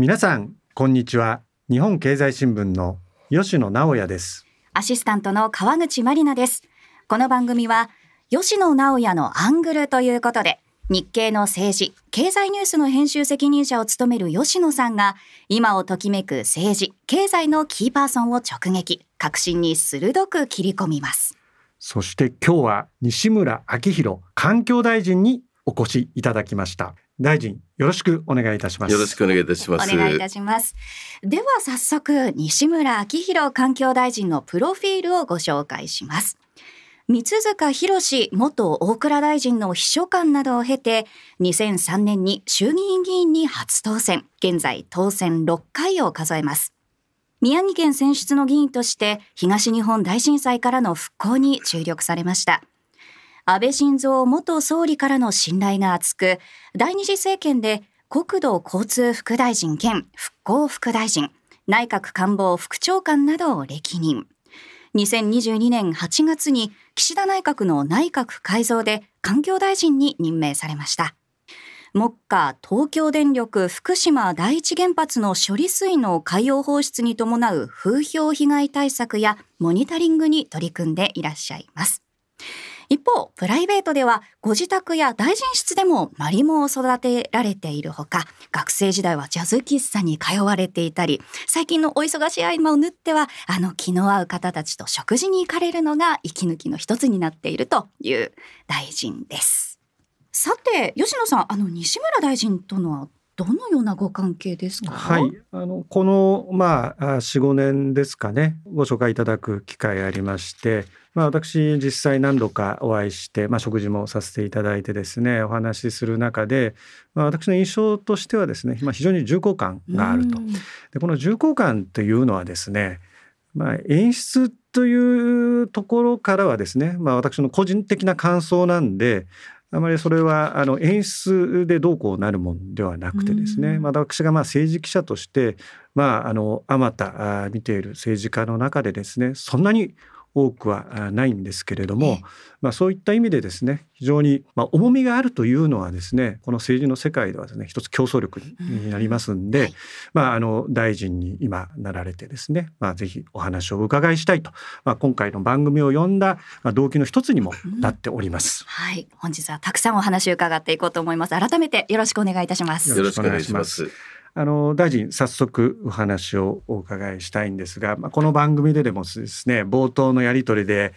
皆さんこんにちは日本経済新聞の吉野直也ですアシスタントの川口真理奈ですこの番組は吉野直也のアングルということで日経の政治、経済ニュースの編集責任者を務める吉野さんが、今をときめく政治、経済のキーパーソンを直撃、革新に鋭く切り込みます。そして今日は西村明宏環境大臣にお越しいただきました。大臣よろしくお願いいたします。よろしくお願いいたします。お願いいたします。では早速西村明宏環境大臣のプロフィールをご紹介します。三塚博元大蔵大臣の秘書官などを経て、2003年に衆議院議員に初当選、現在当選6回を数えます。宮城県選出の議員として東日本大震災からの復興に注力されました。安倍晋三元総理からの信頼が厚く、第二次政権で国土交通副大臣兼復興副大臣、内閣官房副長官などを歴任。2022年8月に岸田内閣の内閣改造で環境大臣に任命されました。目下東京電力福島第一原発の処理水の海洋放出に伴う風評被害対策やモニタリングに取り組んでいらっしゃいます。一方、プライベートではご自宅や大臣室でもマリモを育てられているほか、学生時代はジャズ喫茶に通われていたり、最近のお忙しい合間を縫っては、あの気の合う方たちと食事に行かれるのが息抜きの一つになっているという大臣です。さて、吉野さん、あの西村大臣とのどのようなご関係ですか？はい、あのこのまあ四五年ですかね、ご紹介いただく機会ありまして、まあ私実際何度かお会いして、まあ食事もさせていただいてですね、お話しする中で、まあ私の印象としてはですね、まあ非常に重厚感があると。でこの重厚感というのはですね、まあ演出というところからはですね、まあ私の個人的な感想なんで。あまりそれはあの演出でどうこうなるもんではなくてですね、まあ、私がまあ政治記者として、まあ、あのあまた見ている政治家の中でですねそんなに多くはないんですけれども、まあ、そういった意味でですね非常にまあ重みがあるというのはですねこの政治の世界ではですね一つ競争力になりますんで、まあ、あの大臣に今なられてですね、まあ、ぜひお話をお伺いしたいと、まあ、今回の番組を呼んだ動機の一つにもなっております、はい。本日はたくさんお話を伺っていこうと思います。改めてよろしくお願いいたします。よろしくお願いしますあの大臣早速お話をお伺いしたいんですが、まあ、この番組ででもですね冒頭のやり取りで、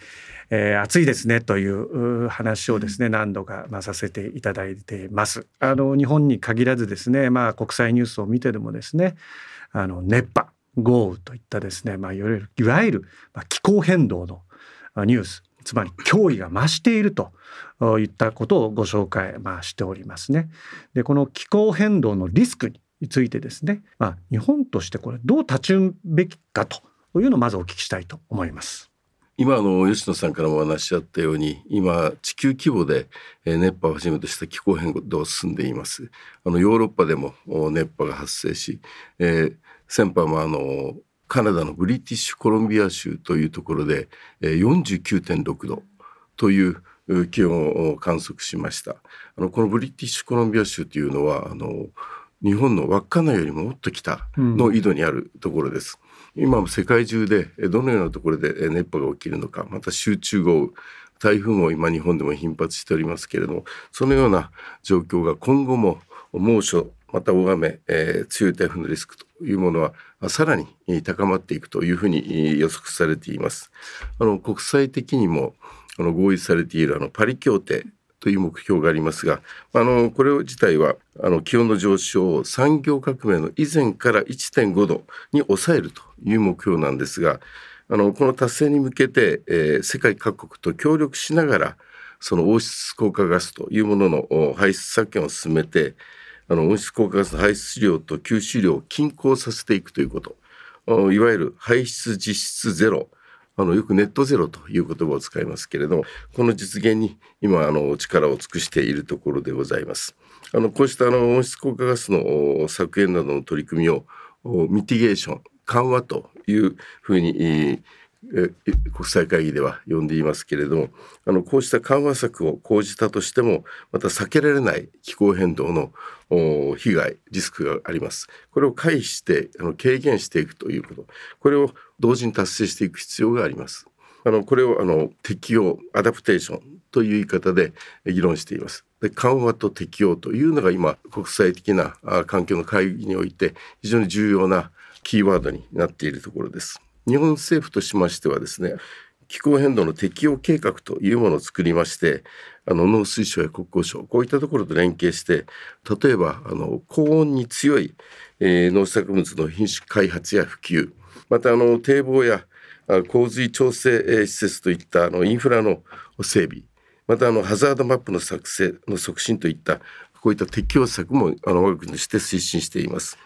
えー、暑いですねという話をですね何度かまあさせていただいています。あの日本に限らずですね、まあ、国際ニュースを見てでもですねあの熱波豪雨といったですね、まあ、いわゆるいわゆる気候変動のニュースつまり脅威が増しているといったことをご紹介、まあ、しておりますね。でこの気候変動のリスクにについてですね、まあ、日本としてこれどう立ちるべきかというのをまずお聞きしたいと思います。今の吉野さんからもお話しあったように今地球規模で熱波をはじめとした気候変動が進んでいます。あのヨーロッパでも熱波が発生し、えー、先般もあのカナダのブリティッシュコロンビア州というところで49.6度という気温を観測しました。あのこのブリティッシュコロンビア州というのはあの日本の稚内よりももっと北の緯度にあるところです。うん、今も世界中でどのようなところで熱波が起きるのかまた集中豪雨台風も今日本でも頻発しておりますけれどもそのような状況が今後も猛暑また大雨、えー、強い台風のリスクというものはさらに高まっていくというふうに予測されています。あの国際的にもあの合意されているあのパリ協定という目標がありますが、あのこれ自体はあの気温の上昇を産業革命の以前から1.5度に抑えるという目標なんですが、あのこの達成に向けて、えー、世界各国と協力しながらその温室効果ガスというものの排出削減を進めてあの温室効果ガスの排出量と吸収量を均衡させていくということ。いわゆる排出実質ゼロあのよくネットゼロという言葉を使いますけれどもこの実現に今あの力を尽くしているところでございます。あのこうしたあの温室効果ガスの削減などの取り組みをミティゲーション緩和というふうに国際会議では呼んでいますけれどもあのこうした緩和策を講じたとしてもまた避けられない気候変動の被害リスクがあります。これを回避してあの軽減していくということ。これを同時に達成していく必要があります。あのこれをあの適用アダプテーションという言い方で議論しています。で緩和と適用というのが今国際的な環境の会議において非常に重要なキーワードになっているところです。日本政府としましてはですね気候変動の適用計画というものを作りましてあの農水省や国交省こういったところと連携して例えばあの高温に強い、えー、農作物の品種開発や普及またあの堤防や洪水調整施設といったあのインフラの整備またあのハザードマップの作成の促進といったこういった適用策もあの我が国として推進しています。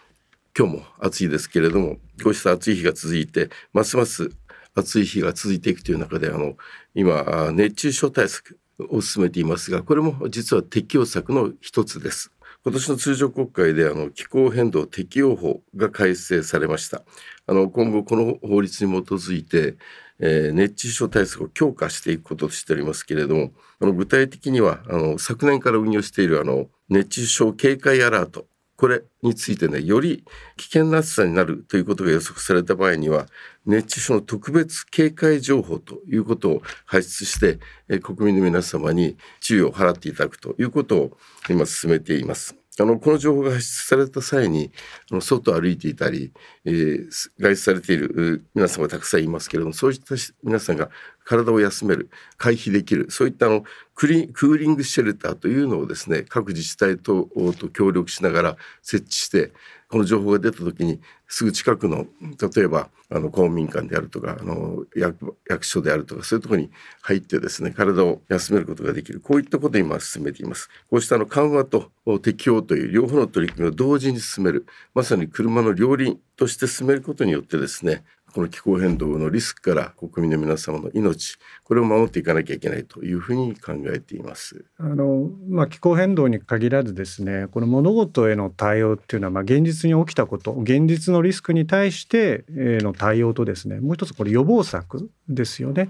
今日も暑いですけれどもこうした暑い日が続いてますます暑い日が続いていくという中であの今熱中症対策を進めていますがこれも実は適用策の一つです。今年の通常国会であの気候変動適用法が改正されました。あの今後この法律に基づいて、えー、熱中症対策を強化していくこととしておりますけれども、あの具体的にはあの昨年から運用しているあの熱中症警戒アラートこれについてね、より危険な暑さになるということが予測された場合には、熱中症の特別警戒情報ということを発出して、え国民の皆様に注意を払っていただくということを今進めています。あのこの情報が発出された際にあの外を歩いていたり、えー、外出されている皆様がたくさんいますけれどもそういった皆さんが体を休める回避できるそういったあのクリクーリングシェルターというのをですね各自治体とと協力しながら設置してこの情報が出た時にすぐ近くの例えばあの公民館であるとかあの役役所であるとかそういうところに入ってですね体を休めることができる。こういったことを今進めています。こうしたあの緩和と適用という両方の取り組みを同時に進める。まさに車の両輪として進めることによってですねこの気候変動のリスクから国民の皆様の命これを守っていかなきゃいけないというふうに考えています。あのまあ、気候変動に限らずですねこの物事への対応っていうのは、まあ、現実に起きたこと現実のリスクに対しての対応とですねもう一つこれ予防策ですよね。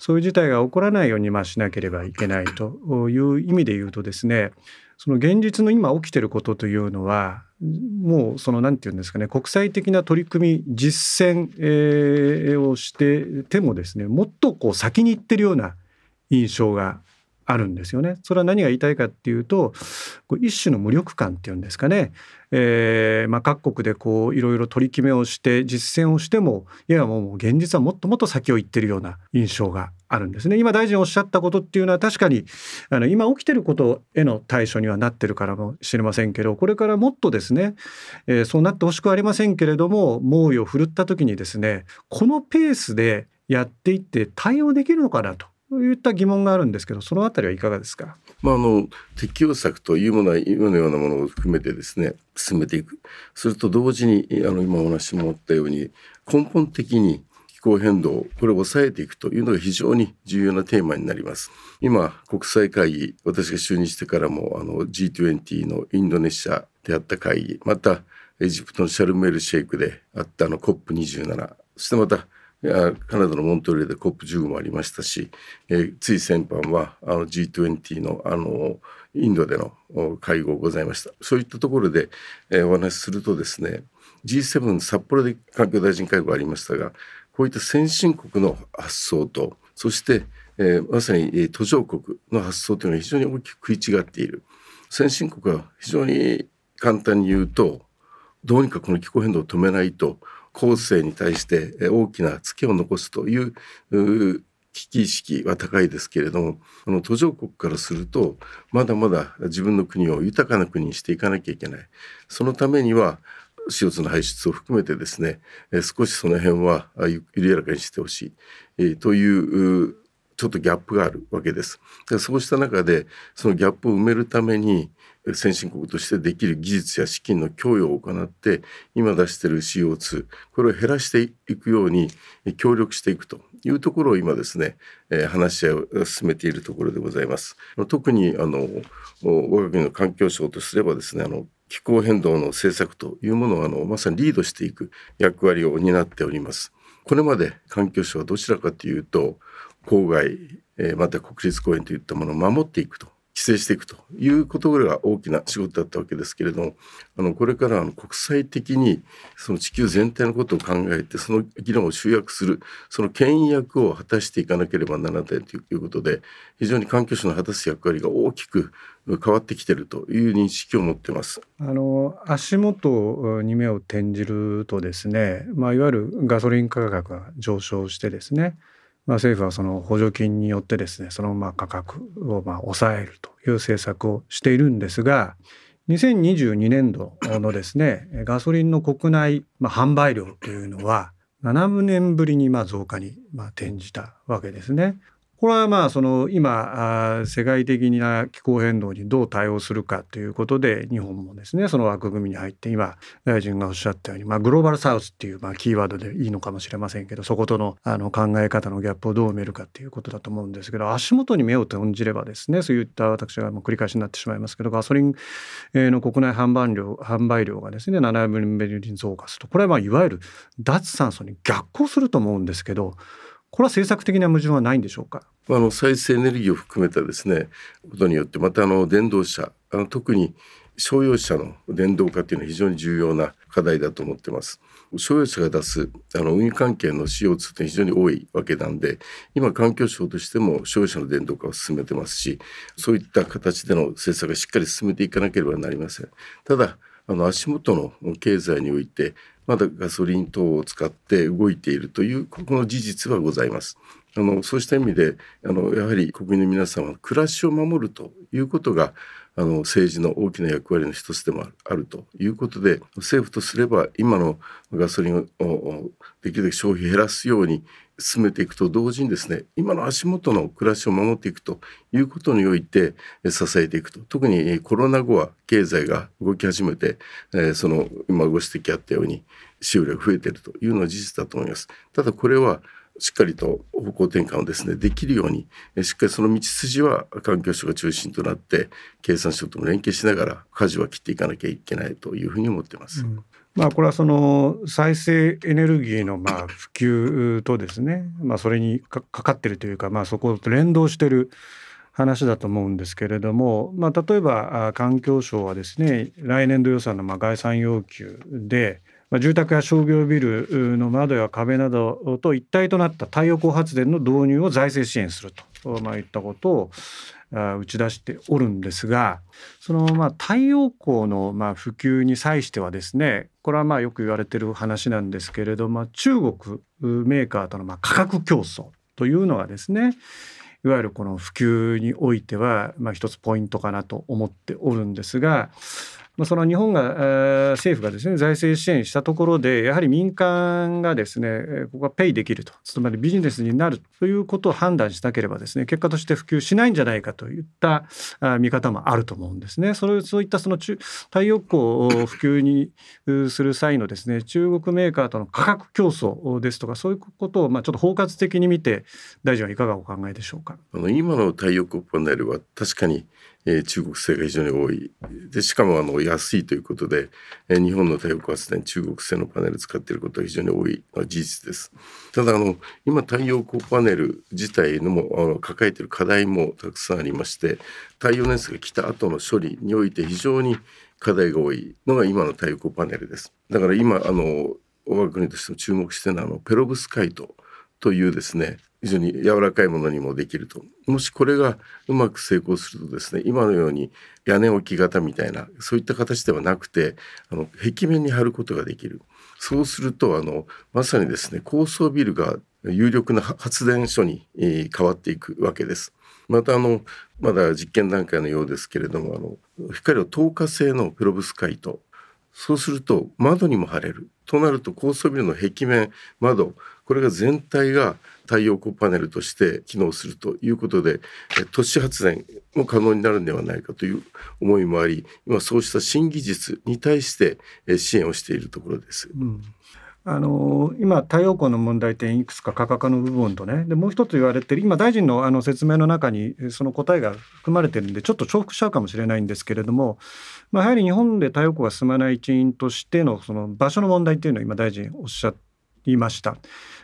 そういう事態が起こらないようにまあしなければいけないという意味で言うとですねその現実の今起きてることというのはもうその何て言うんですかね国際的な取り組み実践、えー、をしててもですねもっとこう先に行ってるような印象があるんですよね。それは何が言いたいかっていうと一種の無力感っていうんですかね、えーまあ、各国でこういろいろ取り決めをして実践をしてもいやもう現実はもっともっと先を行ってるような印象があるんですね。今大臣おっしゃったことっていうのは確かにあの今起きてることへの対処にはなってるからもしれませんけどこれからもっとですね、えー、そうなってほしくありませんけれども猛威を振るった時にですねこのペースでやっていって対応できるのかなとといった疑問があるんですけどそのあたりはいかがですか、まあ、あの適用策というものは今のようなものを含めてですね進めていく。それと同時にあの今お話もあったように根本的に気候変動これを抑えていくというのが非常に重要なテーマになります。今国際会議私が就任してからもあの G20 のインドネシアであった会議またエジプトのシャルメルシェイクであったあの COP27 そしてまたカナダのモントリーで COP15 もありましたし、えー、つい先般はあの G20 のあのインドでの会合ございました。そういったところで、えー、お話しするとですね G7 札幌で環境大臣会合ありましたがこういった先進国の発想とそして、えー、まさに途上国の発想というのは非常に大きく食い違っている。先進国は非常に簡単に言うとどうにかこの気候変動を止めないと後世に対して大きなツケを残すという危機意識は高いですけれどもこの途上国からするとまだまだ自分の国を豊かな国にしていかなきゃいけないそのためには CO2 の排出を含めてですね少しその辺は緩やかにしてほしいというちょっとギャップがあるわけです。そうした中でそのギャップを埋めるために先進国としてできる技術や資金の供与を行って今出している CO2 これを減らしていくように協力していくというところを今ですね、え、話し合いを進めているところでございます。特にあの我が国の環境省とすればですねあの気候変動の政策というものをあのまさにリードしていく役割を担っております。これまで環境省はどちらかというと郊外、え、また国立公園といったものを守っていくと規制していくということが大きな仕事だったわけですけれどもあのこれからあの国際的にその地球全体のことを考えてその議論を集約するその牽引役を果たしていかなければならないということで非常に環境省の果たす役割が大きく変わってきているという認識を持ってます。あの足元に目を転じるとですね、まあ、いわゆるガソリン価格が上昇してですねまあ、政府はその補助金によってですねそのまあ価格をまあ抑えるという政策をしているんですが2022年度のですねガソリンの国内、販売量というのは7年ぶりにまあ増加にまあ転じたわけですね。これはまあその今世界的な気候変動にどう対応するかということで日本もですねその枠組みに入って今大臣がおっしゃったように、まあ、グローバルサウスっていうまあキーワードでいいのかもしれませんけどそことのあの考え方のギャップをどう埋めるかっていうことだと思うんですけど足元に目を転じればですねそういった私はもう繰り返しになってしまいますけどガソリンの国内販売量販売量がですね7分ぶりに増加するとこれはまあいわゆる脱炭素に逆行すると思うんですけどこれは政策的な矛盾はないんでしょうか？あの再生エネルギーを含めたですねことによってまたあの電動車あの特に商用車の電動化というのは非常に重要な課題だと思ってます。商用車が出すあの運輸関係の CO2 って非常に多いわけなんで今環境省としても商用車の電動化を進めてますしそういった形での政策をしっかり進めていかなければなりません。ただあの足元の経済においてまだガソリン等を使って動いているというこの事実はございます。あのそうした意味であのやはり国民の皆さんは暮らしを守るということがあの政治の大きな役割の一つでもあるということで政府とすれば今のガソリンをできるだけ消費減らすように進めていくと同時にですね今の足元の暮らしを守っていくということにおいて支えていくと特にコロナ後は経済が動き始めてその今ご指摘あったように使用量が増えているというのは事実だと思います。ただこれはしっかりと方向転換をですねできるようにしっかりその道筋は環境省が中心となって経産省とも連携しながら舵は切っていかなきゃいけないというふうに思ってます。うんまあ、これはその再生エネルギーのまあ普及とですね、まあ、それにかかってるというか、まあ、そこと連動してる話だと思うんですけれども、まあ、例えば環境省はですね来年度予算のまあ概算要求で、まあ、住宅や商業ビルの窓や壁などと一体となった太陽光発電の導入を財政支援すると、まあ、いったことを打ち出しておるんですがそのまあ太陽光のまあ普及に際してはですねこれはまあよく言われてる話なんですけれども中国メーカーとのまあ価格競争というのがですねいわゆるこの普及においてはまあ一つポイントかなと思っておるんですがまあ、その日本が政府がですね財政支援したところでやはり民間がですねここがペイできるとつまりビジネスになるということを判断しなければですね結果として普及しないんじゃないかといった見方もあると思うんですね。それそういったその中太陽光を普及にする際のですね中国メーカーとの価格競争ですとかそういうことをまあちょっと包括的に見て大臣はいかがお考えでしょうか？あの今の太陽光パネルは確かにえー、中国製が非常に多い。でしかもあの安いということで、えー、日本の太陽光発電中国製のパネル使っていることは非常に多いのは事実です。ただあの今太陽光パネル自体のもあの抱えている課題もたくさんありまして太陽熱が来た後の処理において非常に課題が多いのが今の太陽光パネルです。だから今あの我が国としても注目してるのはあのペロブスカイトというですね非常に柔らかいものにもできるともしこれがうまく成功するとですね今のように屋根置き型みたいなそういった形ではなくてあの壁面に貼ることができるそうするとあのまさにですね高層ビルが有力な発電所に、え変わっていくわけです。またあのまだ実験段階のようですけれどもあの光を透過性のペロブスカイトそうすると窓にも貼れるとなると高層ビルの壁面窓これが全体が太陽光パネルとして機能するということで都市発電も可能になるんではないかという思いもあり今そうした新技術に対して支援をしているところです。うんあの今太陽光の問題点いくつか価格の部分とねでもう一つ言われてる今大臣のあの説明の中にその答えが含まれてるんでちょっと重複しちゃうかもしれないんですけれども、まあ、やはり日本で太陽光が進まない一因としてのその場所の問題っていうのを今大臣おっしゃいました。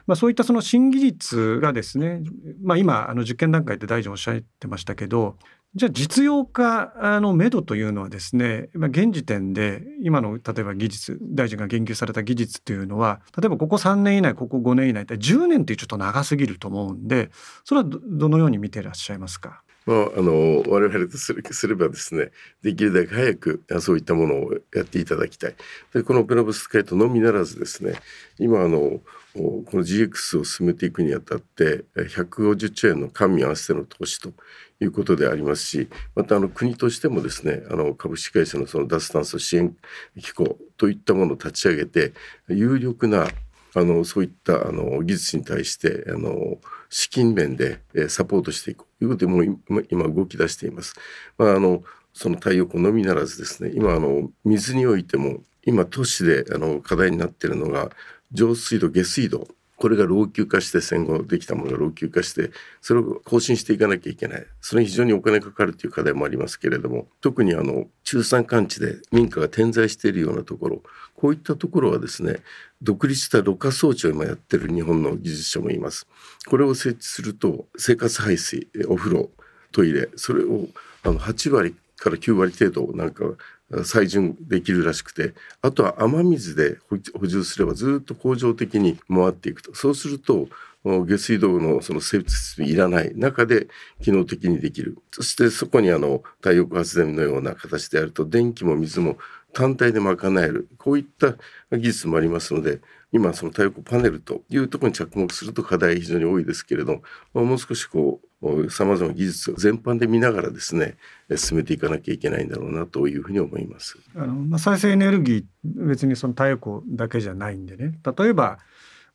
まあ、そういったその新技術がですね、まあ、今あの実験段階で大臣おっしゃってましたけどじゃあ実用化のめどというのはですね、ま、現時点で今の例えば技術大臣が言及された技術というのは例えばここ3年以内ここ5年以内って10年ってちょっと長すぎると思うんでそれはどのように見ていらっしゃいますか？まあ、あの我々とすればですねできるだけ早くそういったものをやっていただきたい。でこのペナブスカイトのみならずですね今あのこの GX を進めていくにあたって150兆円の官民合わせての投資ということでありますしまたあの国としてもですねあの株式会社のその脱炭素支援機構といったものを立ち上げて有力なあのそういったあの技術に対してあの資金面でサポートしていくということでもう今動き出しています。まあ、あのその太陽光のみならずですね今あの水においても今都市であの課題になっているのが上水道下水道これが老朽化して戦後できたものが老朽化してそれを更新していかなきゃいけないそれに非常にお金かかるという課題もありますけれども特にあの中山間地で民家が点在しているようなところこういったところはですね独立したろ過装置を今やってる日本の技術者もいます。これを設置すると生活排水お風呂トイレそれをあの8割から9割程度なんか採順できるらしくてあとは雨水で補充すればずっと恒常的に回っていくと。そうすると下水道のその設備いらない中で機能的にできる。そしてそこにあの太陽光発電のような形であると電気も水も単体で賄える。こういった技術もありますので今その太陽光パネルというところに着目すると課題非常に多いですけれどもう少しこうさまざまな技術を全般で見ながらですね進めていかなきゃいけないんだろうなというふうに思います。あのまあ、再生エネルギー別にその太陽光だけじゃないんでね。例えば、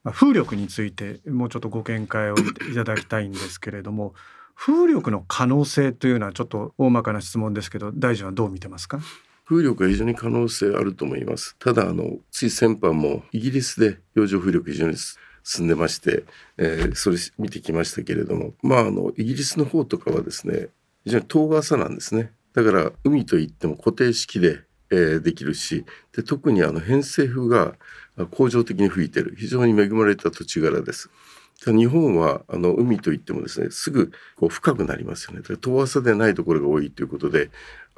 まあ、風力についてもうちょっとご見解をいただきたいんですけれども風力の可能性というのはちょっと大まかな質問ですけど大臣はどう見てますか？風力は非常に可能性あると思います。ただあのつい先般もイギリスで洋上風力非常に進んでまして、えー、それ見てきましたけれどもまああのイギリスの方とかはですね非常に遠浅なんですね。だから海といっても固定式で、えー、できるしで特にあの偏西風が恒常的に吹いてる非常に恵まれた土地柄です。日本はあの海といってもですねすぐこう深くなりますよね遠浅でないところが多いということで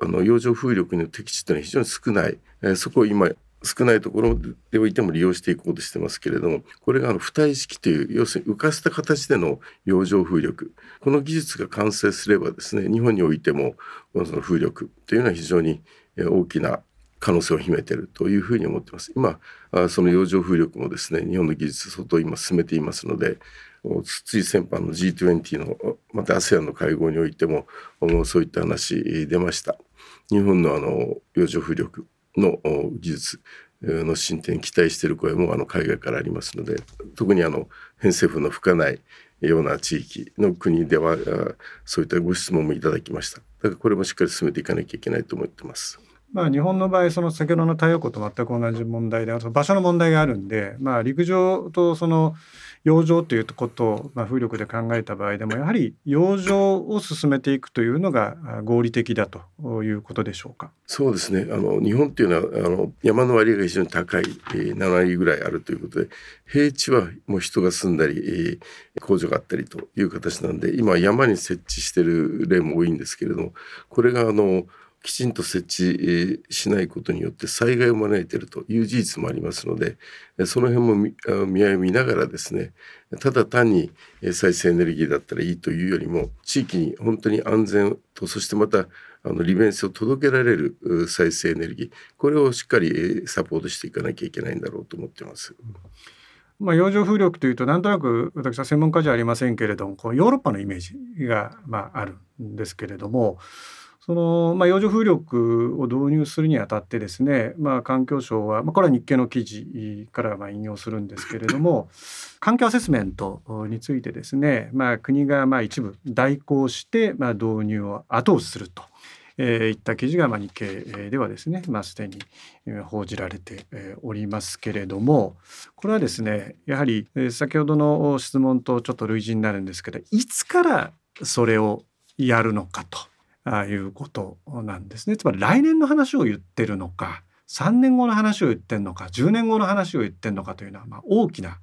あの洋上風力の適地というのは非常に少ない、えー、そこを今少ないところでおいても利用していこうとしてますけれどもこれがあの浮体式という要するに浮かせた形での洋上風力この技術が完成すればですね日本においてもその風力というのは非常に大きな可能性を秘めているというふうに思ってます。今その洋上風力もですね日本の技術相当今進めていますのでつい先般の G20 のまた ASEAN の会合においてもそういった話出ました。日本のあの洋上風力の技術の進展に期待している声もあの海外からありますので特にあの偏西風の吹かないような地域の国ではそういったご質問もいただきましただからこれもしっかり進めていかなきゃいけないと思ってます。まあ、日本の場合その先ほどの太陽光と全く同じ問題で場所の問題があるんで、まあ、陸上とその洋上ということを、まあ、風力で考えた場合でもやはり洋上を進めていくというのが合理的だということでしょうか？そうですねあの日本っていうのはあの山の割合が非常に高い、えー、7割ぐらいあるということで平地はもう人が住んだり、えー、工場があったりという形なんで今山に設置してる例も多いんですけれどもこれがあのきちんと設置しないことによって災害を招いているという事実もありますのでその辺も見合い見ながらですねただ単に再生エネルギーだったらいいというよりも地域に本当に安全とそしてまたあの利便性を届けられる再生エネルギーこれをしっかりサポートしていかなきゃいけないんだろうと思ってます。まあ、洋上風力というとなんとなく私は専門家じゃありませんけれどもこうヨーロッパのイメージが、まあ、あるんですけれどもその、まあ、洋上風力を導入するにあたってですね、まあ、環境省は、まあ、これは日経の記事からまあ引用するんですけれども 環境アセスメントについてですね、まあ、国がまあ一部代行して、まあ、導入を後押しすると。えー、いった記事が、まあ、日経ではですね、まあ、すでに報じられておりますけれどもこれはですねやはり先ほどの質問とちょっと類似になるんですけどいつからそれをやるのかということなんですね。つまり来年の話を言ってるのか3年後の話を言ってるのか10年後の話を言ってるのかというのはまあ大きな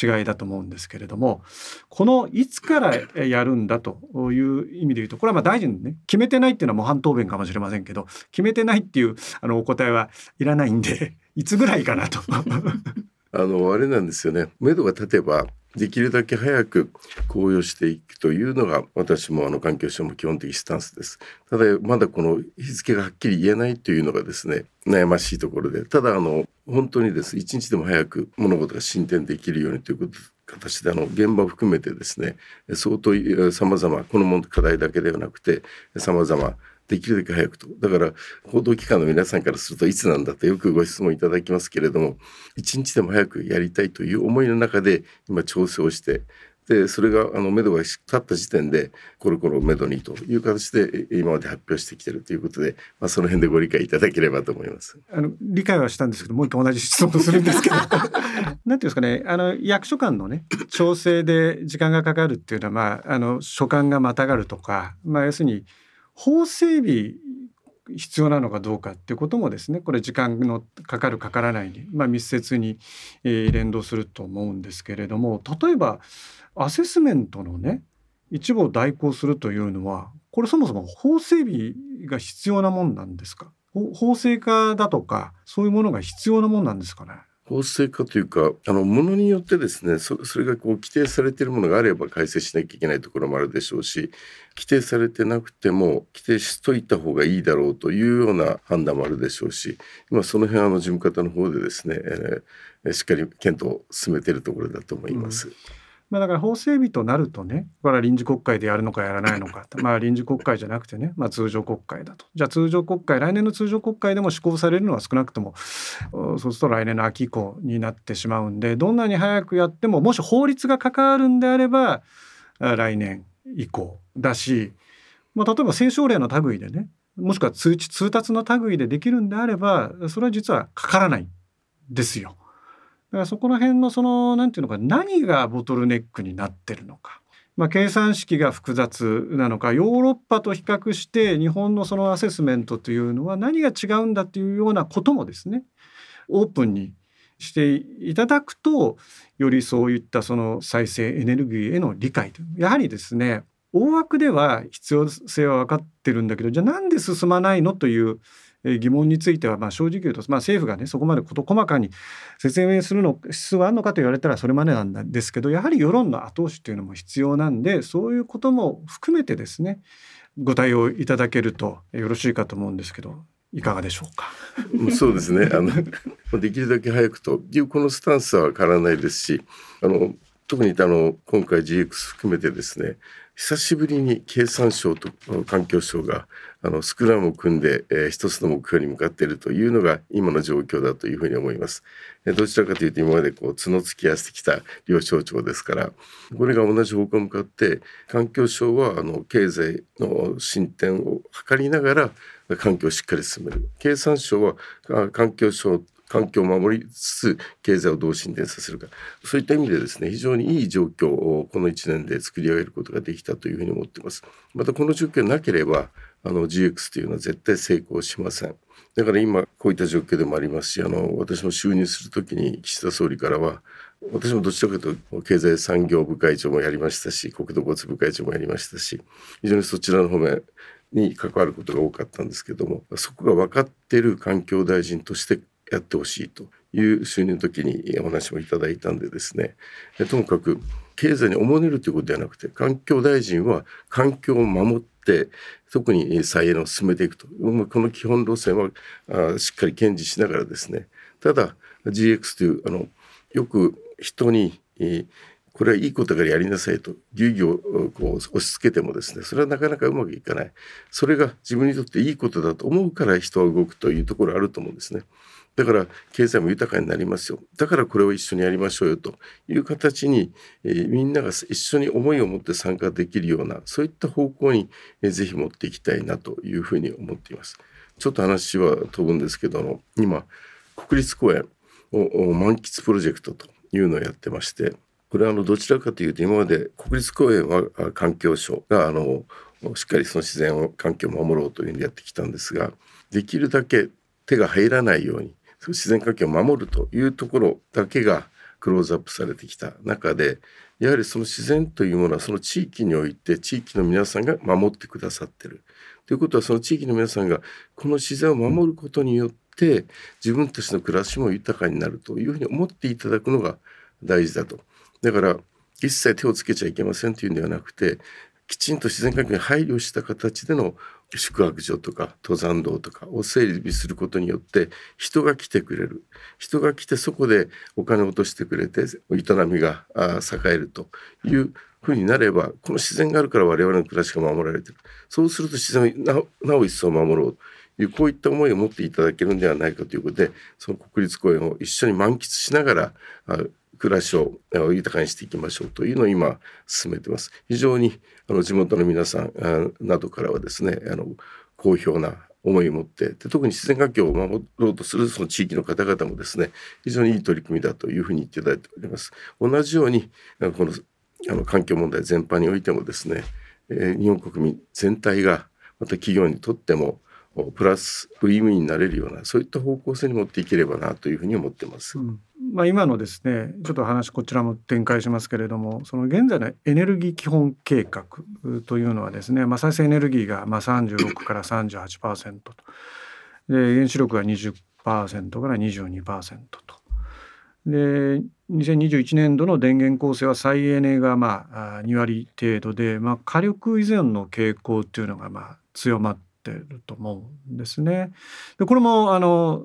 違いだと思うんですけれどもこのいつからやるんだという意味で言うとこれはまあ大臣ね決めてないっていうのは模範答弁かもしれませんけど決めてないっていうあのお答えはいらないんでいつぐらいかなと。あのあれなんですよね。目処が立てばできるだけ早く公表していくというのが私もあの環境省も基本的スタンスです。ただまだこの日付がはっきり言えないというのがですね悩ましいところで。ただあの本当にです。一日でも早く物事が進展できるようにということ形であの現場を含めてですね相当さまざまこの課題だけではなくてさまざまできるだけ早くと。だから、報道機関の皆さんからするといつなんだとよくご質問いただきますけれども、一日でも早くやりたいという思いの中で今調整をして、でそれがあの目処が立った時点でコロコロ目処にという形で今まで発表してきているということで、まあ、その辺でご理解いただければと思います。あの理解はしたんですけどもう一回同じ質問をするんですけど なんていうんですかねあの役所間のね調整で時間がかかるっていうのは、まあ、あの所管がまたがるとか、まあ、要するに法整備必要なのかどうかっていうこともですねこれ時間のかかるかからないに、まあ、密接に、え、連動すると思うんですけれども例えばアセスメントのね一部を代行するというのはこれそもそも法整備が必要なもんなんですか？法制化だとかそういうものが必要なもんなんですかね？法制化というかあのものによってですねそれがこう規定されているものがあれば改正しなきゃいけないところもあるでしょうし規定されてなくても規定しといた方がいいだろうというような判断もあるでしょうし今その辺あの事務方の方でですね、えー、しっかり検討を進めているところだと思います。うんまあ、だから法整備となるとねこれは臨時国会でやるのかやらないのか まあ臨時国会じゃなくてね、まあ、通常国会だとじゃあ通常国会来年の通常国会でも施行されるのは少なくともそうすると来年の秋以降になってしまうんでどんなに早くやってももし法律が関わるんであれば来年以降だし、まあ、例えば政省令の類でねもしくは通知通達の類でできるんであればそれは実はかからないですよ。だからそこら辺のその何て言うのか何がボトルネックになってるのか。まあ、計算式が複雑なのかヨーロッパと比較して日本のそのアセスメントというのは何が違うんだっていうようなこともですねオープンにしていただくとよりそういったその再生エネルギーへの理解とやはりですね大枠では必要性は分かってるんだけどじゃあなんで進まないのという疑問についてはまあ正直言うと、まあ、政府がねそこまで事細かに説明するの必要があるのかと言われたらそれまでなんですけどやはり世論の後押しというのも必要なんでそういうことも含めてですねご対応いただけるとよろしいかと思うんですけどいかがでしょうか？そうですね。あのできるだけ早くというこのスタンスは変わらないですし、あの特にあの今回 GX 含めてですね、久しぶりに経産省と環境省があのスクラムを組んで、えー、一つの目標に向かっているというのが今の状況だというふうに思います。えー、どちらかというと今までこう角突き合わせてきた両省庁ですからこれが同じ方向に向かって環境省はあの経済の進展を図りながら環境をしっかり進める。経産省は環境省環境を守りつつ経済をどう進展させるか。そういった意味でですね非常にいい状況をこの1年で作り上げることができたというふうに思っています。またこの状況なければあの GX というのは絶対成功しません。だから今こういった状況でもありますしあの私も就任する時に岸田総理からは私もどちらかというと経済産業部会長もやりましたし国土交通部会長もやりましたし非常にそちらの方面に関わることが多かったんですけどもそこが分かっている環境大臣としてやってほしいという就任の時にお話もいただいたんでですね。ともかく経済におもねるということではなくて環境大臣は環境を守って特に再エネを進めていくと。この基本路線はしっかり堅持しながらですね。ただ GX というあのよく人にこれはいいことからやりなさいと義務をこう押し付けてもですねそれはなかなかうまくいかない。それが自分にとっていいことだと思うから人は動くというところあると思うんですね。だから経済も豊かになりますよだからこれを一緒にやりましょうよという形に、えー、みんなが一緒に思いを持って参加できるようなそういった方向に、えー、ぜひ持っていきたいなというふうに思っています。ちょっと話は飛ぶんですけど今国立公園を満喫プロジェクトというのをやってましてこれはあのどちらかというと今まで国立公園は環境省があのしっかりその自然を環境を守ろうというふうにやってきたんですができるだけ手が入らないように自然環境を守るというところだけがクローズアップされてきた中でやはりその自然というものはその地域において地域の皆さんが守ってくださってるということはその地域の皆さんがこの自然を守ることによって自分たちの暮らしも豊かになるというふうに思っていただくのが大事だと。だから一切手をつけちゃいけませんというんではなくてきちんと自然環境に配慮した形での宿泊所とか登山道とかを整備することによって人が来てくれる。人が来てそこでお金を落としてくれて営みが栄えるというふうになればこの自然があるから我々の暮らしが守られてる。そうすると自然をなお一層守ろうというこういった思いを持っていただけるんではないかということでその国立公園を一緒に満喫しながら暮らしを豊かにしていきましょうというのを今進めてます。非常にあの地元の皆さんなどからはですねあの好評な思いを持ってで特に自然環境を守ろうとするその地域の方々もですね非常にいい取り組みだというふうに言っていただいております。同じようにこのあの環境問題全般においてもですね、えー、日本国民全体がまた企業にとってもプラスウィンウィンになれるようなそういった方向性に持っていければなというふうに思ってます。うんまあ、今のですねちょっと話こちらも展開しますけれどもその現在のエネルギー基本計画というのはですね、まあ、再生エネルギーがまあ36から38%とで原子力が20%から22%と。で2021年度の電源構成は再エネがまあ2割程度で、まあ、火力依存の傾向っていうのがまあ強まっててると思うんですね。でこれもあの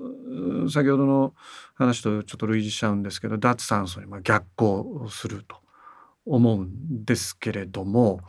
先ほどの話とちょっと類似しちゃうんですけど脱炭素にま逆行すると思うんですけれども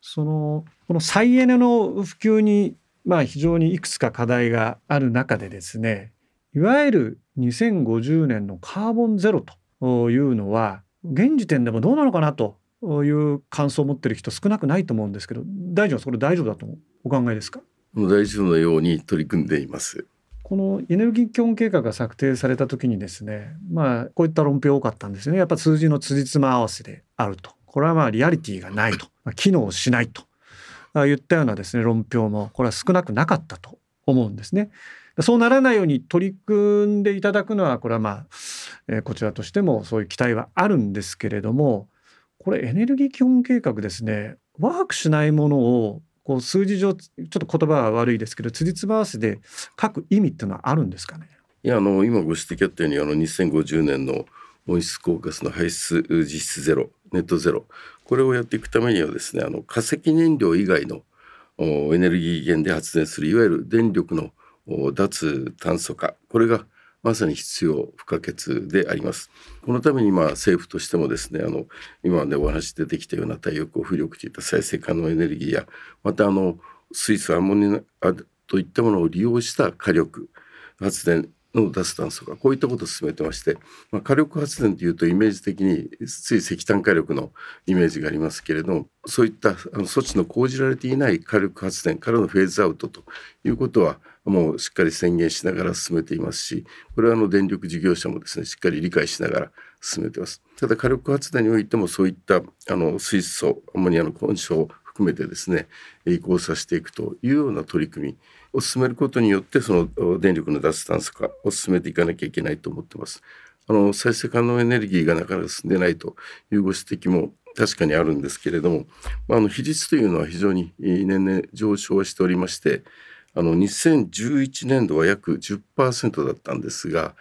そのこの再エネの普及にまあ非常にいくつか課題がある中でですねいわゆる2050年のカーボンゼロというのは現時点でもどうなのかなという感想を持ってる人少なくないと思うんですけど大臣はそれ大丈夫だとお考えですか？大丈夫のように取り組んでいます。このエネルギー基本計画が策定された時にですねまあこういった論評多かったんですよね。やっぱ数字の辻褄合わせであると。これはまあリアリティがないと、まあ、機能しないと。言ったようなですね論評もこれは少なくなかったと思うんですね。そうならないように取り組んでいただくのはこれはまあ、えー、こちらとしてもそういう期待はあるんですけれどもこれエネルギー基本計画ですねワークしないものをこう数字上ちょっと言葉は悪いですけどつじつま合わせで書く意味っていうのはあるんですかね？いやあの今ご指摘あったようにあの2050年の温室効果スの排出実質ゼロネットゼロ。これをやっていくためにはですねあの化石燃料以外のエネルギー源で発電するいわゆる電力の脱炭素化。これがまさに必要不可欠であります。このためにまあ政府としてもですねあの今ねお話出てきたような太陽光風力といった再生可能エネルギーやまたあの水素アンモニアといったものを利用した火力発電の脱炭素化こういったことを進めてまして、まあ、火力発電というとイメージ的につい石炭火力のイメージがありますけれどもそういったあの措置の講じられていない火力発電からのフェーズアウトということはもうしっかり宣言しながら進めていますしこれはあの電力事業者もですねしっかり理解しながら進めていますただ火力発電においてもそういったあの水素アンモニアの混焼を含めてですね移行させていくというような取り組みを進めることによってその電力の脱炭素化を進めていかなきゃいけないと思ってます。あの再生可能エネルギーがなかなか進んでないというご指摘も確かにあるんですけれども、まあ、あの比率というのは非常に年々上昇しておりましてあの2011年度は約10%だったんですが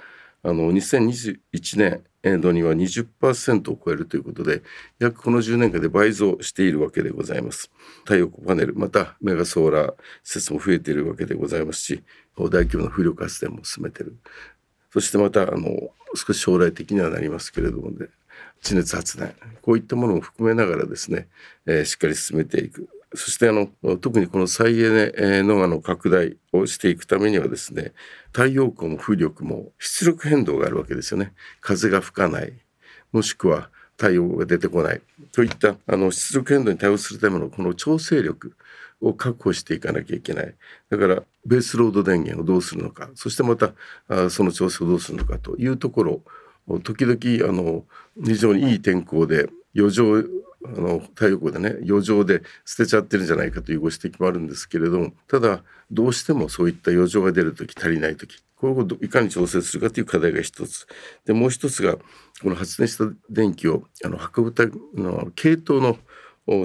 あの2021年度には20%を超えるということで約この10年間で倍増しているわけでございます。太陽光パネルまたメガソーラー施設も増えているわけでございますし大規模な風力発電も進めている。そしてまたあの少し将来的にはなりますけれどもね地熱発電こういったものも含めながらですね、えー、しっかり進めていく。そしてあの特にこの再エネのあの拡大をしていくためにはですね太陽光も風力も出力変動があるわけですよね。風が吹かない。もしくは太陽が出てこない。といったあの出力変動に対応するためのこの調整力を確保していかなきゃいけない。だからベースロード電源をどうするのか。そしてまたあその調整をどうするのか。というところ時々あの非常にいい天候で余剰あの太陽光でね余剰で捨てちゃってるんじゃないかというご指摘もあるんですけれどもただどうしてもそういった余剰が出る時足りない時これをいかに調整するかという課題が一つ。でもう一つがこの発電した電気をあの運ぶたの系統の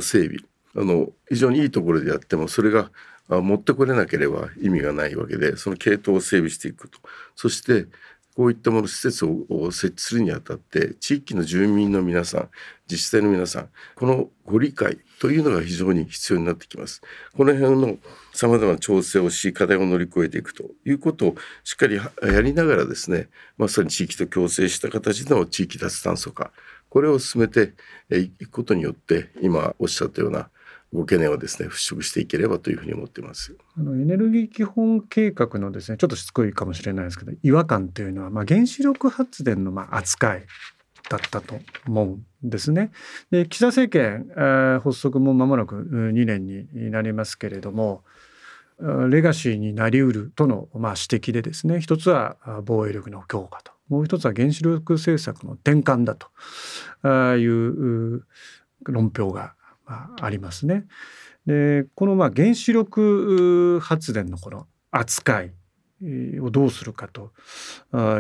整備あの非常にいいところでやってもそれが持ってこれなければ意味がないわけでその系統を整備していくと。そしてこういったもの施設を設置するにあたって地域の住民の皆さん自治体の皆さんこのご理解というのが非常に必要になってきます。この辺のさまざまな調整をし課題を乗り越えていくということをしっかりやりながらですねまさに地域と共生した形の地域脱炭素化これを進めていくことによって今おっしゃったようなご懸念をですね払拭していければというふうに思っていますあのエネルギー基本計画のですねちょっとしつこいかもしれないですけど違和感というのは、まあ、原子力発電のまあ扱いだったと思うんですね。で岸田政権、えー、発足も間もなく2年になりますけれどもレガシーになりうるとの、まあ、指摘でですね一つは防衛力の強化ともう一つは原子力政策の転換だという論評がありますね。でこのまあ原子力発電のこの扱いをどうするかと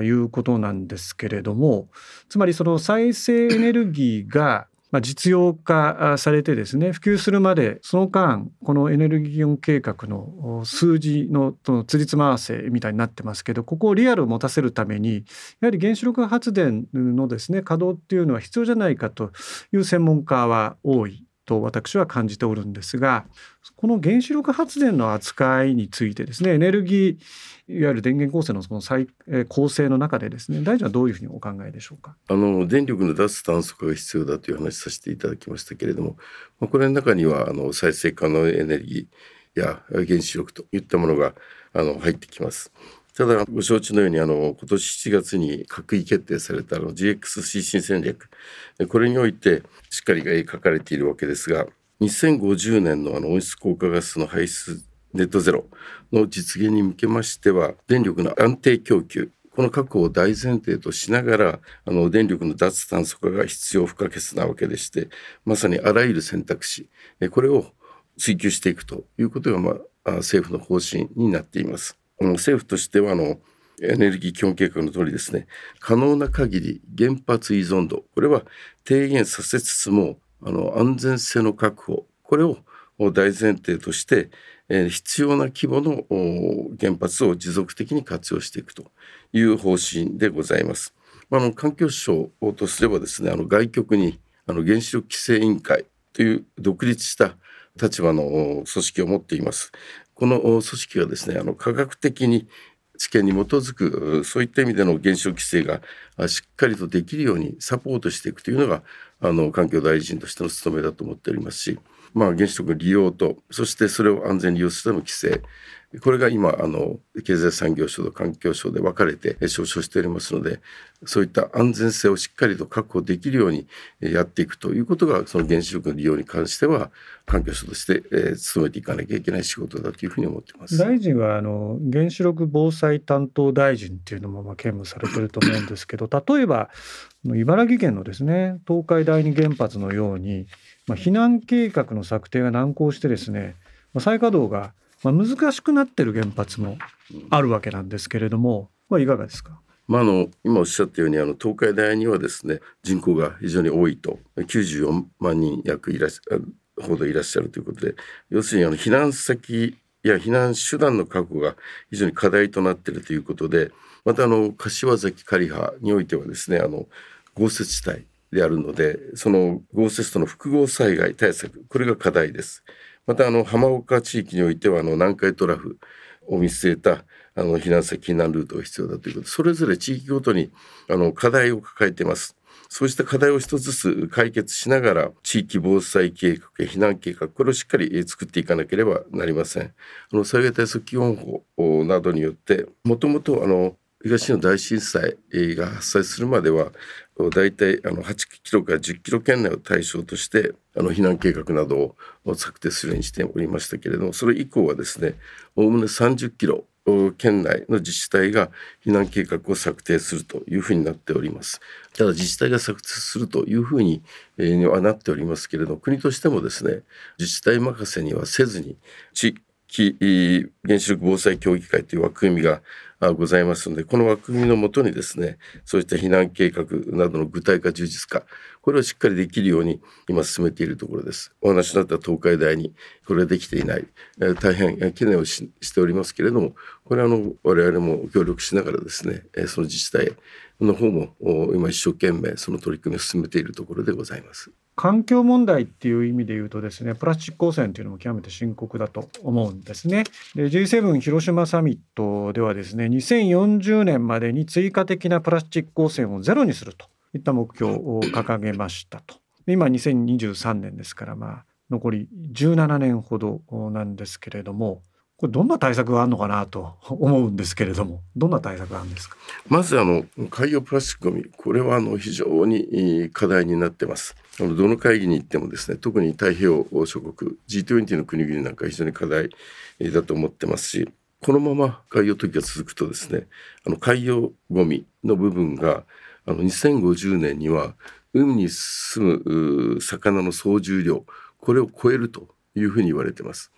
いうことなんですけれどもつまりその再生エネルギーが実用化されてですね普及するまでその間このエネルギー基本計画の数字のつりつま合わせみたいになってますけどここをリアルを持たせるためにやはり原子力発電のですね稼働っていうのは必要じゃないかという専門家は多いと私は感じておるんですがこの原子力発電の扱いについてですねエネルギーいわゆる電源構成のその再構成の中でですね大臣はどういうふうにお考えでしょうか？あの電力の脱炭素化が必要だという話させていただきましたけれども、ま、これの中にはあの再生可能エネルギーや原子力といったものがあの入ってきます。ただご承知のようにあの今年7月に閣議決定されたの GX 推進戦略これにおいてしっかり書かれているわけですが2050年のあの温室効果ガスの排出ネットゼロの実現に向けましては電力の安定供給この確保を大前提としながらあの電力の脱炭素化が必要不可欠なわけでしてまさにあらゆる選択肢これを追求していくということが、まあ、政府の方針になっています。政府としてはあのエネルギー基本計画の通りですね可能な限り原発依存度これは低減させつつもあの安全性の確保これを大前提として、えー、必要な規模の原発を持続的に活用していくという方針でございます。あの環境省とすればですねあの外局にあの原子力規制委員会という独立した立場の組織を持っています。この組織はですねあの科学的に知見に基づくそういった意味での減少規制がしっかりとできるようにサポートしていくというのがあの環境大臣としての務めだと思っておりますし、まあ、原子力の利用とそしてそれを安全に利用するための規制これが今あの経済産業省と環境省で分かれて招集しておりますのでそういった安全性をしっかりと確保できるようにやっていくということがその原子力の利用に関しては環境省として、えー、努めていかなきゃいけない仕事だというふうに思っています。大臣はあの原子力防災担当大臣っていうのもまあ兼務されてると思うんですけど例えば茨城県のですね東海第二原発のように、まあ、避難計画の策定が難航してですね、まあ、再稼働がまあ、難しくなってる原発もあるわけなんですけれども、まあ、いかがですか？まあ、あの今おっしゃったようにあの東海大にはですね人口が非常に多いと94万人約いらほどいらっしゃるということで要するにあの避難先や避難手段の確保が非常に課題となっているということでまたあの柏崎刈羽においてはですねあの豪雪地帯であるのでその豪雪との複合災害対策これが課題です。またあの浜岡地域においてはあの南海トラフを見据えたあの避難先避難ルートが必要だということでそれぞれ地域ごとにあの課題を抱えています。そうした課題を一つずつ解決しながら地域防災計画や避難計画これをしっかり作っていかなければなりません。あの災害対策基本法などによってもともとあの東日本大震災が発災するまでは大体あの8キロから10キロ圏内を対象としてあの避難計画などを策定するようにしておりましたけれどもそれ以降はですねおおむね30キロ県内の自治体が避難計画を策定するというふうになっております。ただ自治体が策定するというふうに、はなっておりますけれど国としてもですね自治体任せにはせずに地域原子力防災協議会という枠組みがございますのでこの枠組みのもとにですねそういった避難計画などの具体化充実化これをしっかりできるように今進めているところです。お話になった東海大にこれはできていない、えー、大変懸念をしておりますけれどもこれはあの我々も協力しながらですね、えー、その自治体の方も今一生懸命その取り組みを進めているところでございます。環境問題っていう意味で言うとですねプラスチック汚染というのも極めて深刻だと思うんですね。G7 広島サミットではですね2040年までに追加的なプラスチック汚染をゼロにするといった目標を掲げましたと。今2023年ですからまあ残り17年ほどなんですけれどもこれどんな対策があるのかなと 思うんですけれどもどんな対策があるんですか？まずあの海洋プラスチックごみこれはあの非常に課題になってますあのどの会議に行ってもですね特に太平洋諸国 G20 の国々なんか非常に課題だと思ってますしこのまま海洋投棄が続くとですねあの海洋ごみの部分があの2050年には海に住む魚の総重量これを超えるというふうに言われてます。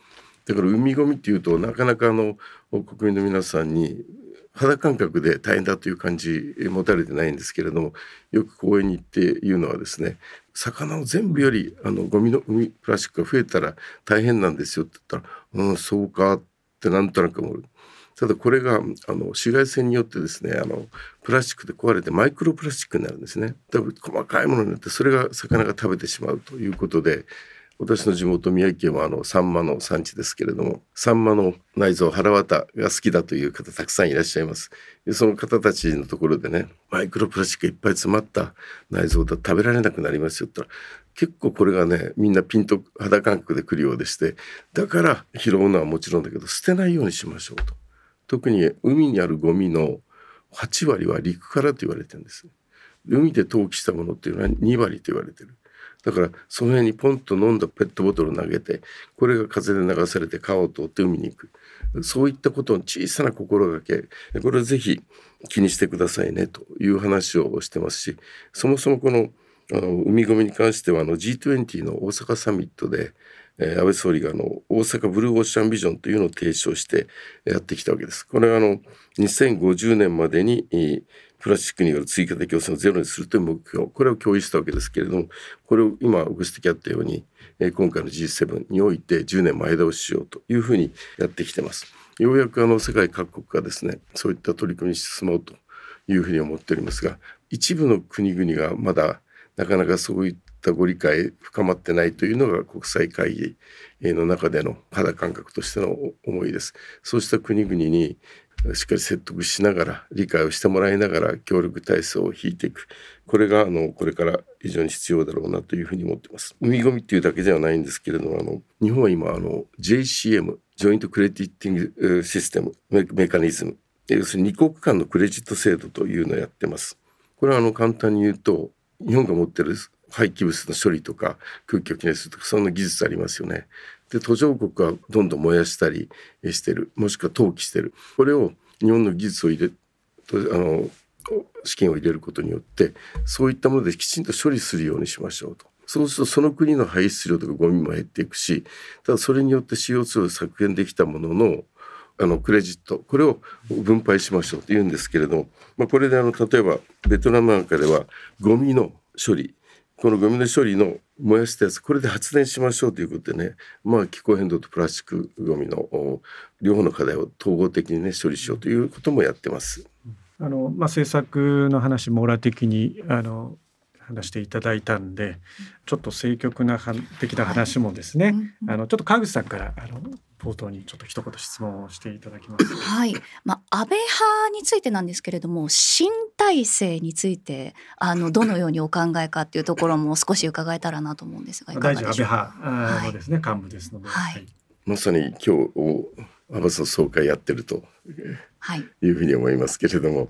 だから海ごみっていうとなかなかあの国民の皆さんに肌感覚で大変だという感じ持たれてないんですけれどもよく公園に行って言うのはですね魚を全部よりあのゴミの海プラスチックが増えたら大変なんですよって言ったら「うんそうか」ってなんとなく思う。ただこれがあの紫外線によってですねあのプラスチックで壊れてマイクロプラスチックになるんですね。多分細かいものになってそれが魚が食べてしまうということで私の地元宮城県はあのサンマの産地ですけれどもサンマの内臓腹綿が好きだという方たくさんいらっしゃいます。その方たちのところでねマイクロプラスチックいっぱい詰まった内臓だ食べられなくなりますよって言ったら結構これがねみんなピンと肌感覚でくるようでしてだから拾うのはもちろんだけど捨てないようにしましょうと。特に海にあるゴミの8割は陸からと言われてるんです。海で投棄したものっていうのは2割と言われてる。だからその辺にポンと飲んだペットボトルを投げてこれが風で流されて川を通って海に行くそういったことの小さな心がけこれをぜひ気にしてくださいねという話をしてますしそもそもこのあの海ごみに関してはあの G20 の大阪サミットで、えー、安倍総理があの大阪ブルーオーシャンビジョンというのを提唱してやってきたわけです。これはあの2050年までにプラスチックによる追加的汚染をゼロにするという目標これを共有したわけですけれどもこれを今ご指摘あったように、今回の G7 において10年前倒ししようというふうにやってきてます。ようやくあの世界各国がですねそういった取り組みに進もうというふうに思っておりますが一部の国々がまだなかなかそういったご理解深まってないというのが国際会議の中での肌感覚としての思いです。そうした国々にしっかり説得しながら理解をしてもらいながら協力体制を引いていくこれがあのこれから非常に必要だろうなというふうに思ってます。海ごみっていうだけではないんですけれどもあの日本は今あの JCM ジョイントクレジッティングシステムメカニズム要するに2国間のクレジット制度というのをやってます。これはあの簡単に言うと日本が持ってる廃棄物の処理とか空気をきれいするとかそんな技術ありますよね。で途上国はどんどん燃やしたりしてるもしくは投棄してるこれを日本の技術を入れあの資金を入れることによってそういったものできちんと処理するようにしましょうと。そうするとその国の排出量とかゴミも減っていくしただそれによって CO2 を削減できたもののあのクレジットこれを分配しましょうと言うんですけれども、まあ、これであの例えばベトナムなんかではゴミの処理このゴミの処理の燃やしたやつこれで発電しましょうということでねまあ気候変動とプラスチックゴミの両方の課題を統合的にね処理しようということもやってます。あのまあ、政策の話網羅的にあの話していただいたんでちょっと政局な的な話もですね、あのちょっと川口さんからあの冒頭にちょっと一言質問をしていただきます。はい、まあ安倍派についてなんですけれども、新体制についてあのどのようにお考えかっていうところも少し伺えたらなと思うんですが、いかがでしょう安倍派のですね、はい、幹部ですので、はい、まさに今日安倍総会やってるとい。うふうに思いますけれども、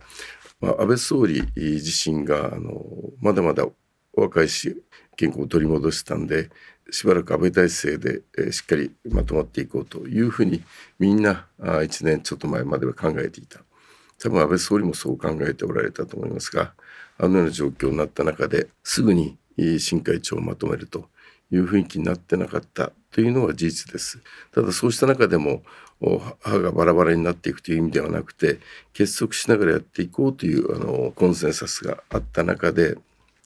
まあ、安倍総理自身があのまだまだお若いし健康を取り戻したんでしばらく安倍体制で、えしっかりまとまっていこうというふうにみんなあ1年ちょっと前までは考えていた多分安倍総理もそう考えておられたと思いますがあのような状況になった中ですぐに新会長をまとめるという雰囲気になってなかったというのは事実です。ただそうした中でも歯がバラバラになっていくという意味ではなくて結束しながらやっていこうというあのコンセンサスがあった中で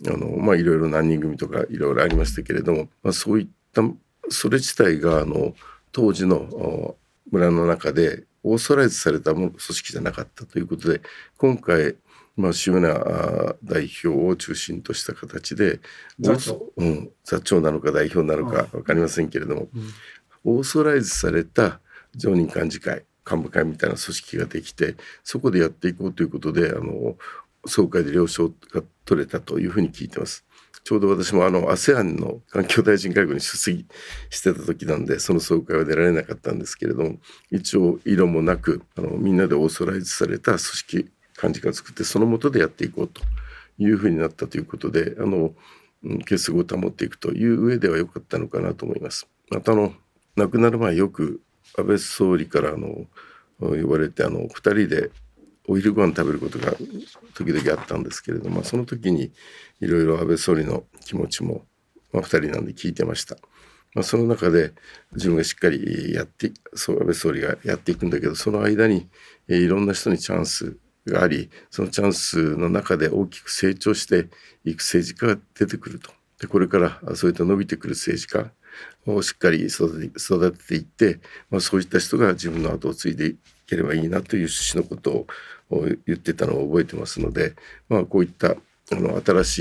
あのまあいろいろ何人組とかいろいろありましたけれども、まあ、そういったそれ自体があの当時の村の中でオーソライズされた組織じゃなかったということで今回まあ、主要な代表を中心とした形で座長,、うん、座長なのか代表なのか分かりませんけれども、うん、オーソライズされた常任幹事会幹部会みたいな組織ができてそこでやっていこうということであの総会で了承が取れたというふうに聞いてます。ちょうど私もあの ASEAN の環境大臣会合に出席してた時なんでその総会は出られなかったんですけれども一応色もなくあのみんなでオーソライズされた組織幹事会を作ってそのもとでやっていこうというふうになったということであの結束を保っていくという上では良かったのかなと思います。またあの亡くなる前よく安倍総理からあの言われてあの2人でお昼ご飯食べることが時々あったんですけれどもその時にいろいろ安倍総理の気持ちも、まあ、2人なんで聞いてました。まあ、その中で自分がしっかりやって安倍総理がやっていくんだけどその間にいろんな人にチャンスがありそのチャンスの中で大きく成長していく政治家が出てくるとでこれからそういった伸びてくる政治家をしっかり育てていって、まあ、そういった人が自分の後を継いでければいいなという趣旨のことを言ってたのを覚えてますので、まあ、こういったあの新し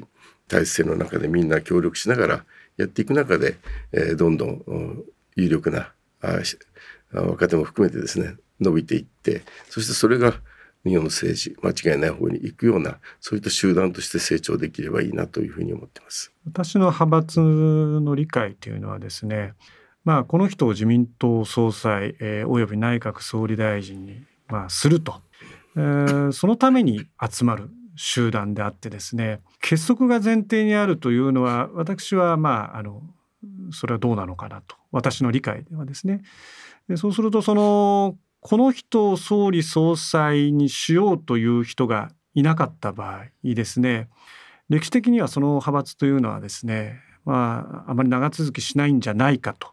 い体制の中でみんな協力しながらやっていく中で、えー、どんどん有力なあ若手も含めてですね伸びていってそしてそれが日本の政治間違いない方に行くようなそういった集団として成長できればいいなというふうに思ってます。私の派閥の理解というのはですねまあこの人を自民党総裁、えー、および内閣総理大臣に、まあ、すると、えー、そのために集まる集団であってですね結束が前提にあるというのは私はまああのそれはどうなのかなと。私の理解ではですね。でそうするとそのこの人を総理総裁にしようという人がいなかった場合ですね歴史的にはその派閥というのはですねまああまり長続きしないんじゃないかと。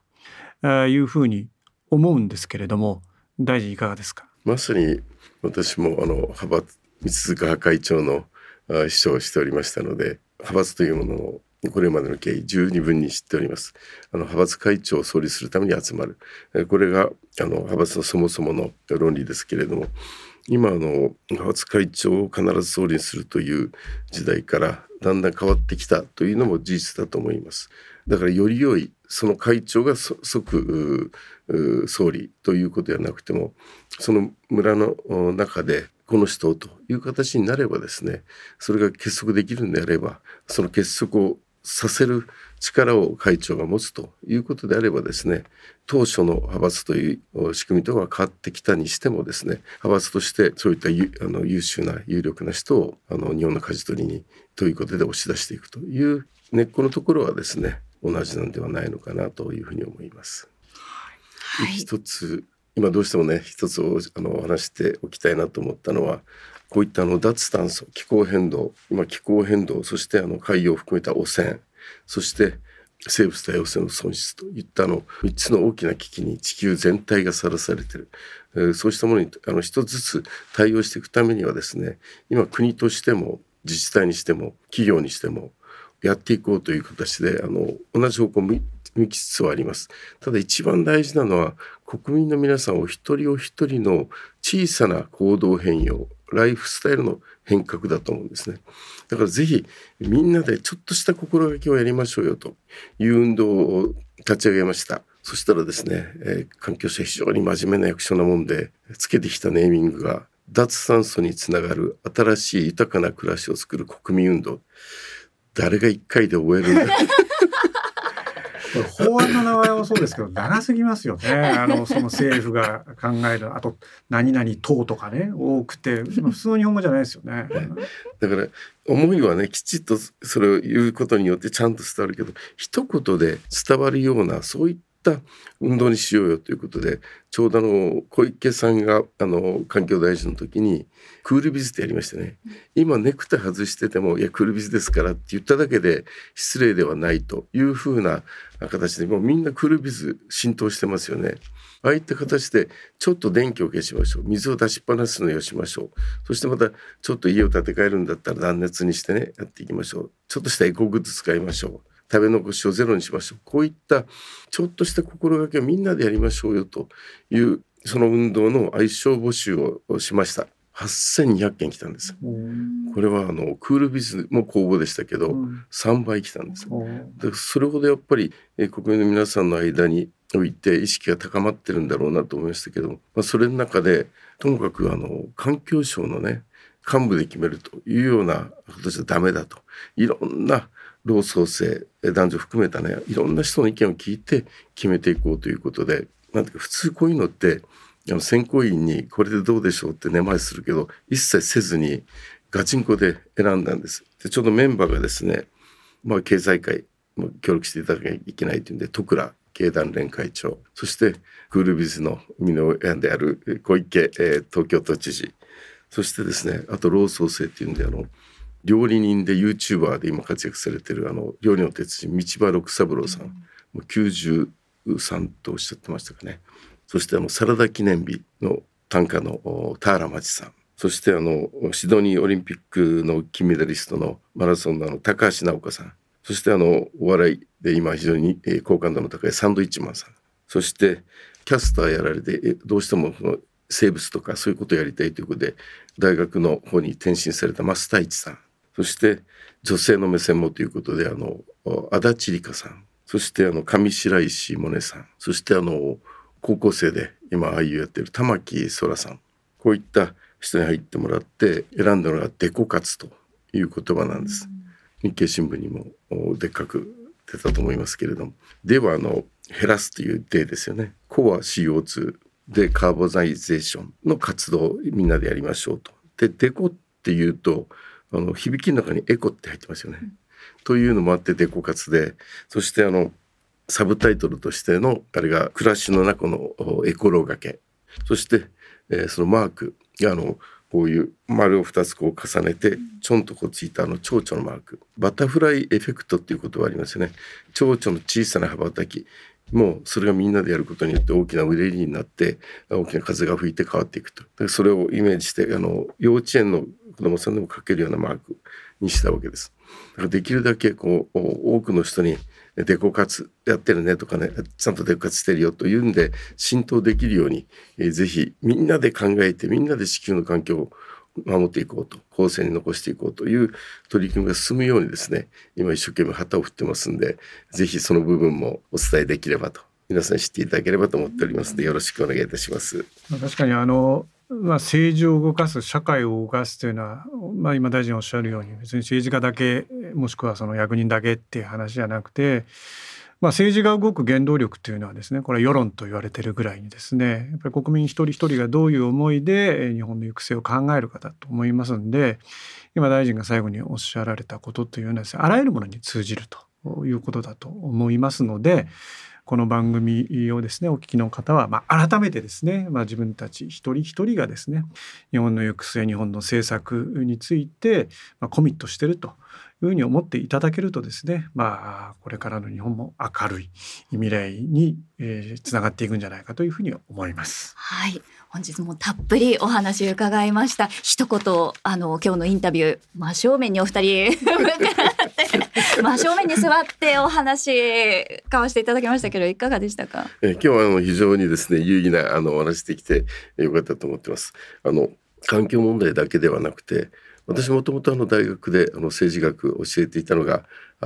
いうふうに思うんですけれども大臣いかがですか？まさに私もあの派閥三塚派会長の秘書をしておりましたので派閥というものをこれまでの経緯十二分に知っております。あの派閥会長を創立するために集まる。これがあの派閥のそもそもの論理ですけれども、今の派閥会長を必ず総理にするという時代からだんだん変わってきたというのも事実だと思います。だからより良いその会長が即総理ということではなくてもその村の中でこの人という形になればですねそれが結束できるんであればその結束をさせる力を会長が持つということであればですね当初の派閥という仕組みとは変わってきたにしてもですね派閥としてそういったあの優秀な有力な人をあの日本の舵取りにということで押し出していくという根っこのところはですね同じなんではないのかなというふうに思います。はい、一つ今どうしてもね一つをあの話しておきたいなと思ったのはこういったあの脱炭素気候変動今気候変動そしてあの海洋を含めた汚染そして生物多様性の損失といったあの3つの大きな危機に地球全体がさらされている、えー、そうしたものにあの一つずつ対応していくためにはですね今国としても自治体にしても企業にしてもやっていこうという形であの同じ方向向きつつはありますただ一番大事なのは国民の皆さんお一人お一人の小さな行動変容ライフスタイルの変革だと思うんですね。だからぜひみんなでちょっとした心がけをやりましょうよという運動を立ち上げました。そしたらですね、えー、環境省非常に真面目な役所なもんでつけてきたネーミングが脱炭素につながる新しい豊かな暮らしを作る国民運動。誰が一回で終える？ん だ法案の名前もそうですけど長すぎますよね。あのその政府が考えるあと何々党とかね多くて普通の日本語じゃないですよね。だから思いはねきちっとそれを言うことによってちゃんと伝わるけど一言で伝わるようなそういったった運動にしようよということでちょうどあの小池さんがあの環境大臣の時にクールビズってやりましてね。今ネクタイ外してても「いやクールビズですから」って言っただけで失礼ではないというふうな形でもうみんなクールビズ浸透してますよね。ああいった形でちょっと電気を消しましょう。水を出しっぱなすのよしましょう。そしてまたちょっと家を建て替えるんだったら断熱にしてねやっていきましょう。ちょっとしたエコグッズ使いましょう。食べ残しをゼロにしましょう。こういったちょっとした心がけをみんなでやりましょうよというその運動の愛称募集をしました。8200件来たんです。これはあのクールビズも公募でしたけど、うん、3倍来たんです。でそれほどやっぱり国民の皆さんの間において意識が高まってるんだろうなと思いましたけど、まあ、それの中でともかくあの環境省のね幹部で決めるというようなことじゃダメだと。いろんな老創生男女含めたねいろんな人の意見を聞いて決めていこうということでなんていうか普通こういうのって選考委員にこれでどうでしょうって根回しするけど一切せずにガチンコで選んだんです。でちょうどメンバーがですね、まあ、経済界も協力していただかなきゃいけないというんで徳倉経団連会長そしてクールビズの生みの親である小池、えー、東京都知事そしてですねあと老創生っていうんであの料理人で YouTuber で今活躍されてるあの料理の鉄人道場六三郎さん、もう93とおっしゃってましたかね。そしてあのサラダ記念日の短歌の田原町さん。そしてあのシドニーオリンピックの金メダリストのマラソンのあの高橋直子さん。そしてあのお笑いで今非常に好感度の高いサンドイッチマンさん。そしてキャスターやられてどうしてもその生物とかそういうことをやりたいということで大学の方に転身された増太一さんそして女性の目線もということであの足立梨花さんそしてあの上白石萌音さんそしてあの高校生で今俳優やってる玉木そらさんこういった人に入ってもらって選んだのがデコ活という言葉なんです。日経新聞にもでっかく出たと思いますけれどもではあの減らすという例ですよね。コア CO2 でカーボナイゼーションの活動みんなでやりましょうと。でデコっていうとあの響きの中にエコって入ってますよね。うん、というのもあってデコ活で。そしてあのサブタイトルとしてのあれが暮らしの中のエコロがけ。そして、えー、そのマーク。があのこういう丸を2つこう重ねてちょんとこうついたあの蝶々のマーク。バタフライエフェクトっていうことがありますよね。蝶々の小さな羽ばたき。もうそれがみんなでやることによって大きなうねりになって大きな風が吹いて変わっていくと。それをイメージしてあの幼稚園の子供さんでも書けるようなマークにしたわけです。だからできるだけこう多くの人にデコ活やってるねとかねちゃんとデコ活してるよというんで浸透できるように、えー、ぜひみんなで考えてみんなで地球の環境を守っていこうと後世に残していこうという取り組みが進むようにですね今一生懸命旗を振ってますんでぜひその部分もお伝えできればと皆さん知っていただければと思っておりますのでよろしくお願いいたします。確かにあのまあ、政治を動かす社会を動かすというのは、まあ、今大臣おっしゃるように別に政治家だけもしくはその役人だけっていう話じゃなくて、まあ、政治が動く原動力というのはですねこれは世論と言われてるぐらいにですねやっぱり国民一人一人がどういう思いで日本の行く末を考えるかだと思いますんで今大臣が最後におっしゃられたことというのはですねあらゆるものに通じるということだと思いますのでこの番組をですねお聞きの方は、まあ、改めてですね、まあ、自分たち一人一人がですね日本の行く末日本の政策について、まあ、コミットしてるというふうに思っていただけるとですねまあこれからの日本も明るい未来に、えー、つながっていくんじゃないかというふうに思います。はい本日もたっぷりお話伺いました。一言あの今日のインタビュー真正面にお二人 真正面に座ってお話交わしていただきましたけどいかがでしたか？え今日はあの非常にですね有意義なあのお話できてよかったと思ってます。あの環境問題だけではなくて私もともとあの大学であの政治学を教えていたのが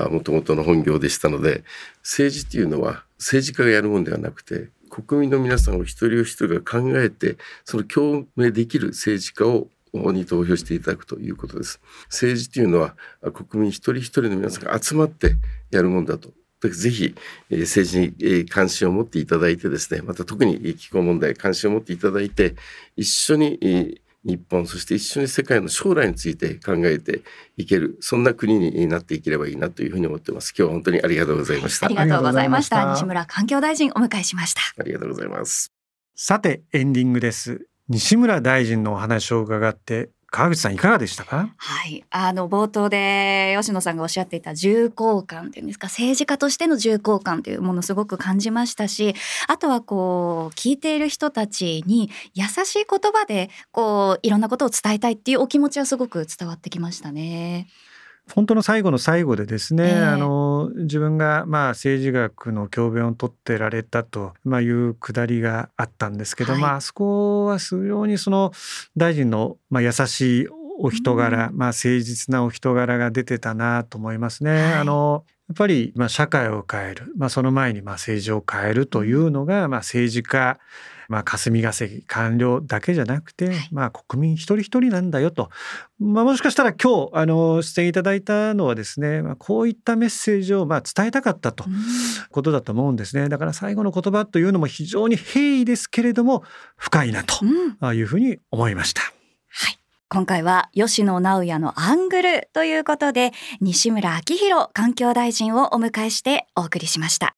もともとの本業でしたので政治っていうのは政治家がやるもんではなくて国民の皆さんを一人一人が考えてその共鳴できる政治家をに投票していただくということです。政治というのは国民一人一人の皆さんが集まってやるもんだとぜひ、え、政治に、関心を持っていただいてですねまた特に気候問題関心を持っていただいて一緒に、日本そして一緒に世界の将来について考えていけるそんな国になっていければいいなというふうに思ってます。今日は本当にありがとうございました。ありがとうございました。西村環境大臣お迎えしました。ありがとうございます。さてエンディングです。西村大臣のお話を伺って川口さんいかがでしたか？はいあの冒頭で吉野さんがおっしゃっていた重厚感っていうんですか政治家としての重厚感というものすごく感じましたしあとはこう聞いている人たちに優しい言葉でこういろんなことを伝えたいっていうお気持ちはすごく伝わってきましたね。本当の最後の最後でですね、えー、あの自分がまあ政治学の教鞭を取ってられたと、まあ、いうくだりがあったんですけど、はい、まああそこは非常にその大臣のまあ優しいお人柄、うん、まあ誠実なお人柄が出てたなと思いますね。はい、あのやっぱりまあ社会を変える、まあ、その前にまあ政治を変えるというのがまあ政治家まあ、霞が関官僚だけじゃなくて、はい、まあ、国民一人一人なんだよと、まあ、もしかしたら今日あの出演いただいたのはですね、まあ、こういったメッセージをまあ伝えたかったとことだと思うんですね。だから最後の言葉というのも非常に平易ですけれども深いなというふうに思いました。はい。今回は吉野直也のアングルということで西村明宏環境大臣をお迎えしてお送りしました。